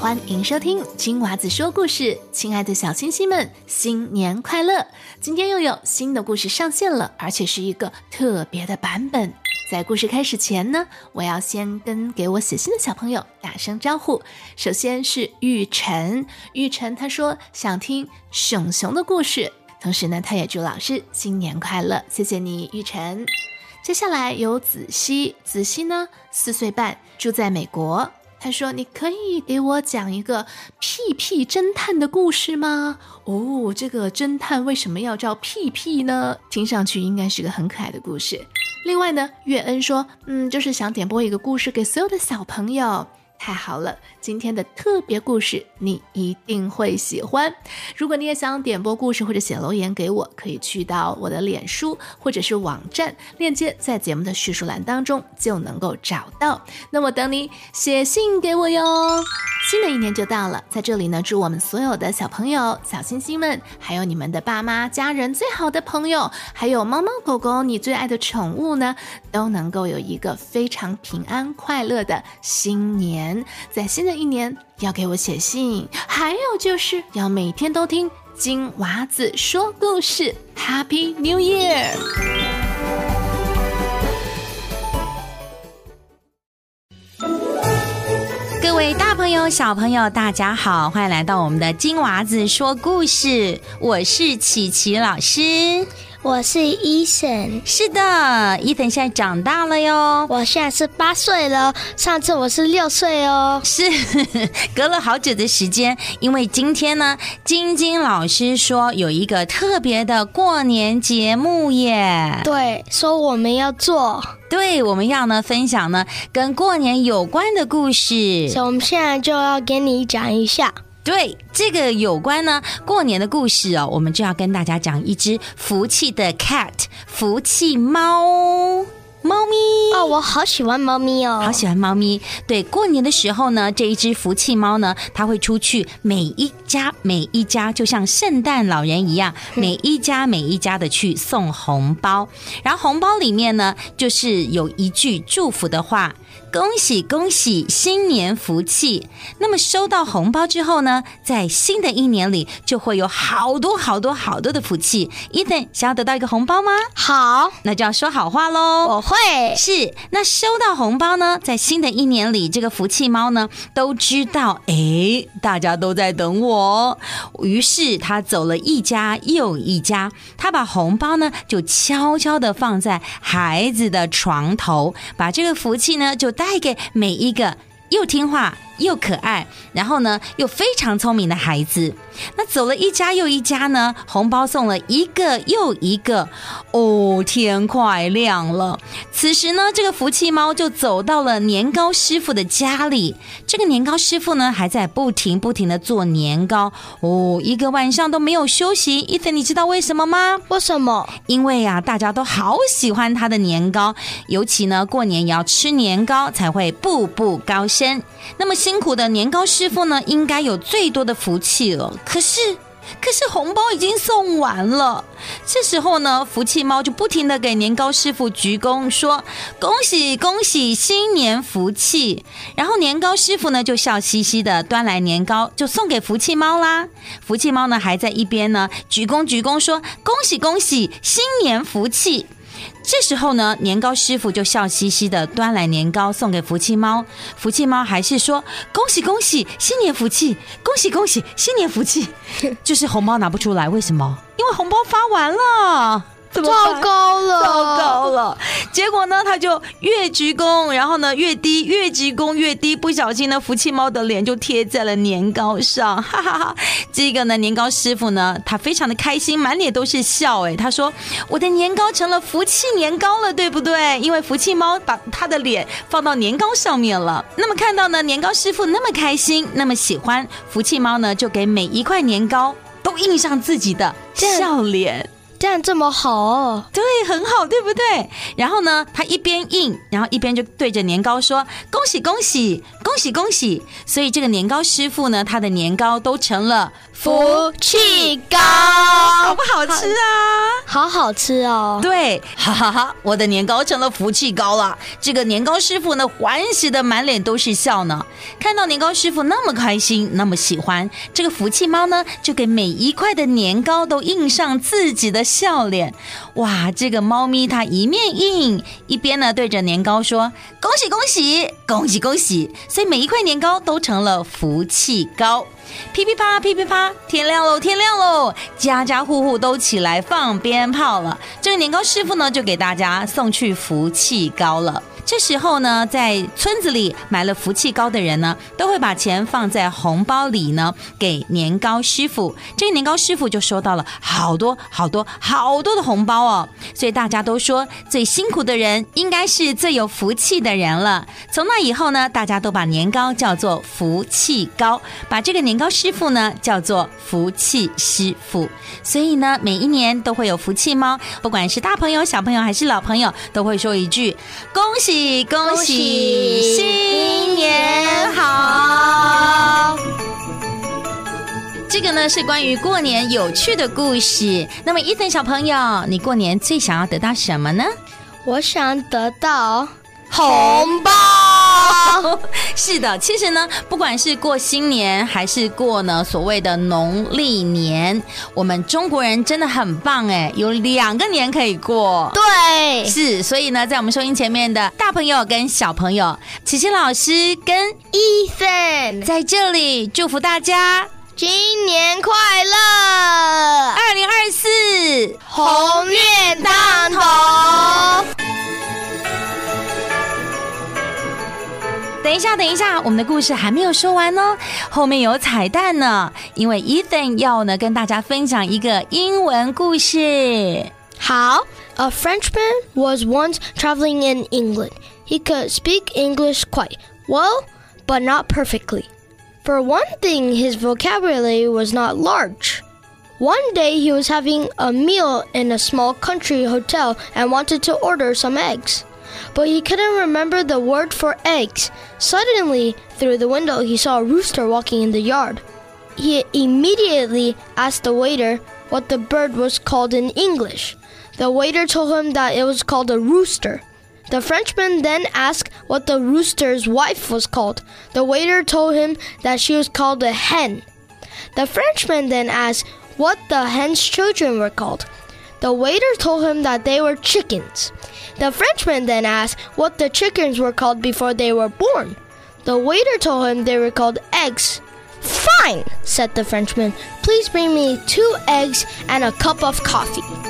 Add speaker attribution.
Speaker 1: 欢迎收听金娃子说故事，亲爱的小星星们，新年快乐！今天又有新的故事上线了，而且是一个特别的版本。在故事。开始前呢，我要先跟给我写信的小朋友打声招呼。首先是玉晨，玉晨他说想听熊熊的故事，同时呢，他也祝老师新年快乐，谢谢你，玉晨。接下来有子熙，子熙呢四岁半，住在美国。他说：“你可以给我讲一个屁屁侦探的故事吗？”哦，这个侦探为什么要叫屁屁呢？听上去应该是个很可爱的故事。另外呢，月恩说：“嗯，就是想点播一个故事给所有的小朋友。”太好了，今天的特别故事你一定会喜欢。如果你也想点播故事或者写留言给我，可以去到我的脸书或者是网站，链接在节目的叙述栏当中就能够找到。那我等你写信给我哟。新的一年就到了，在这里呢，祝我们所有的小朋友、小星星们，还有你们的爸妈、家人、最好的朋友，还有猫猫狗狗，你最爱的宠物呢，都能够有一个非常平安快乐的新年。在新的一年，要给我写信，还有就是要每天都听金娃子说故事。Happy New Year！
Speaker 2: 各位大朋友、小朋友，大家好，欢迎来到我们的金娃子说故事。我是琪琪老师。
Speaker 3: 我是伊森，
Speaker 2: 是的，伊森现在长大了哟。
Speaker 3: 我现在是八岁了，上次我是六岁哦。
Speaker 2: 是，隔了好久的时间，因为今天呢，晶晶老师说有一个特别的过年节目耶。
Speaker 3: 对，说我们要做，
Speaker 2: 对，我们要呢分享呢跟过年有关的故事。
Speaker 3: 所以我们现在就要给你讲一下。
Speaker 2: 对这个有关呢过年的故事哦，我们就要跟大家讲一只福气的 cat，福气猫。猫咪
Speaker 3: 哦，我好喜欢猫咪哦，
Speaker 2: 好喜欢猫咪。对，过年的时候呢，这一只福气猫呢，它会出去每一家每一家，就像圣诞老人一样，每一家每一家的去送红包。然后红包里面呢，就是有一句祝福的话。恭喜恭喜，新年福气！那么收到红包之后呢，在新的一年里就会有好多好多好多的福气。伊森想要得到一个红包吗？
Speaker 3: 好，
Speaker 2: 那就要说好话喽。
Speaker 3: 我会
Speaker 2: 是那收到红包呢，在新的一年里，这个福气猫呢都知道，哎，大家都在等我。于是他走了一家又一家，他把红包呢就悄悄的放在孩子的床头，把这个福气呢就。带给每一个又听话。又可爱，然后呢，又非常聪明的孩子。那走了一家又一家呢，红包送了一个又一个。哦，天快亮了。此时呢，这个福气猫就走到了年糕师傅的家里。这个年糕师傅呢，还在不停不停的做年糕。哦，一个晚上都没有休息。伊森，你知道为什么吗？
Speaker 3: 为什么？
Speaker 2: 因为呀，大家都好喜欢他的年糕，尤其呢，过年也要吃年糕才会步步高升。那么辛苦的年糕师傅呢，应该有最多的福气了。可是，可是红包已经送完了。这时候呢，福气猫就不停的给年糕师傅鞠躬，说：“恭喜恭喜，新年福气！”然后年糕师傅呢，就笑嘻嘻的端来年糕，就送给福气猫啦。福气猫呢，还在一边呢鞠躬鞠躬，说：“恭喜恭喜，新年福气！”这时候呢，年糕师傅就笑嘻嘻的端来年糕送给福气猫，福气猫还是说恭喜恭喜新年福气，恭喜恭喜新年福气，就是红包拿不出来，为什么？因为红包发完了。
Speaker 3: 糟糕了，
Speaker 2: 糟糕了！结果呢，他就越鞠躬，然后呢越低，越鞠躬越低，不小心呢，福气猫的脸就贴在了年糕上，哈哈哈！这个呢，年糕师傅呢，他非常的开心，满脸都是笑，哎，他说：“我的年糕成了福气年糕了，对不对？因为福气猫把他的脸放到年糕上面了。”那么看到呢，年糕师傅那么开心，那么喜欢，福气猫呢，就给每一块年糕都印上自己的笑脸。
Speaker 3: 这样这么好。
Speaker 2: 对，很好，对不对？然后呢，他一边印，然后一边就对着年糕说：“恭喜恭喜，恭喜恭喜！”所以这个年糕师傅呢，他的年糕都成了
Speaker 3: 福气糕，
Speaker 2: 好不好吃啊？
Speaker 3: 好好吃哦。
Speaker 2: 对，哈哈哈！我的年糕成了福气糕了。这个年糕师傅呢，欢喜的满脸都是笑呢。看到年糕师傅那么开心，那么喜欢，这个福气猫呢，就给每一块的年糕都印上自己的笑脸。哇，这个猫咪它一面印，一边呢对着年糕说：“恭喜恭喜，恭喜恭喜！”每一块年糕都成了福气糕。噼噼啪，噼噼啪，天亮喽，天亮喽！家家户户都起来放鞭炮了。这个年糕师傅呢，就给大家送去福气糕了。这时候呢，在村子里买了福气糕的人呢，都会把钱放在红包里呢，给年糕师傅。这个年糕师傅就收到了好多好多好多的红包哦。所以大家都说，最辛苦的人应该是最有福气的人了。从那以后呢，大家都把年糕叫做福气糕，把这个年糕师傅呢叫做福气师傅。所以呢，每一年都会有福气猫，不管是大朋友、小朋友还是老朋友，都会说一句恭喜。恭喜新年好！这个呢是关于过年有趣的故事。那么伊森小朋友，你过年最想要得到什么呢？
Speaker 3: 我想得到红包。
Speaker 2: 是的，其实呢，不管是过新年还是过呢所谓的农历年，我们中国人真的很棒哎，有两个年可以过。
Speaker 3: 对，
Speaker 2: 是，所以呢，在我们收音前面的大朋友跟小朋友，琪琪老师跟
Speaker 3: Ethan
Speaker 2: 在这里祝福大家
Speaker 3: 新年快乐，
Speaker 2: 二零二四
Speaker 3: 鸿运当
Speaker 2: 等一下，等一下，我们的故事还没有说完呢，后面有彩蛋呢。因为 Ethan 要呢跟大家分享一个英文故事。
Speaker 3: 好，A Frenchman was once traveling in England. He could speak English quite well, but not perfectly. For one thing, his vocabulary was not large. One day, he was having a meal in a small country hotel and wanted to order some eggs but he couldn't remember the word for eggs. Suddenly, through the window, he saw a rooster walking in the yard. He immediately asked the waiter what the bird was called in English. The waiter told him that it was called a rooster. The Frenchman then asked what the rooster's wife was called. The waiter told him that she was called a hen. The Frenchman then asked what the hen's children were called. The waiter told him that they were chickens. The Frenchman then asked what the chickens were called before they were born. The waiter told him they were called eggs. Fine, said the Frenchman. Please bring me two eggs and a cup of coffee.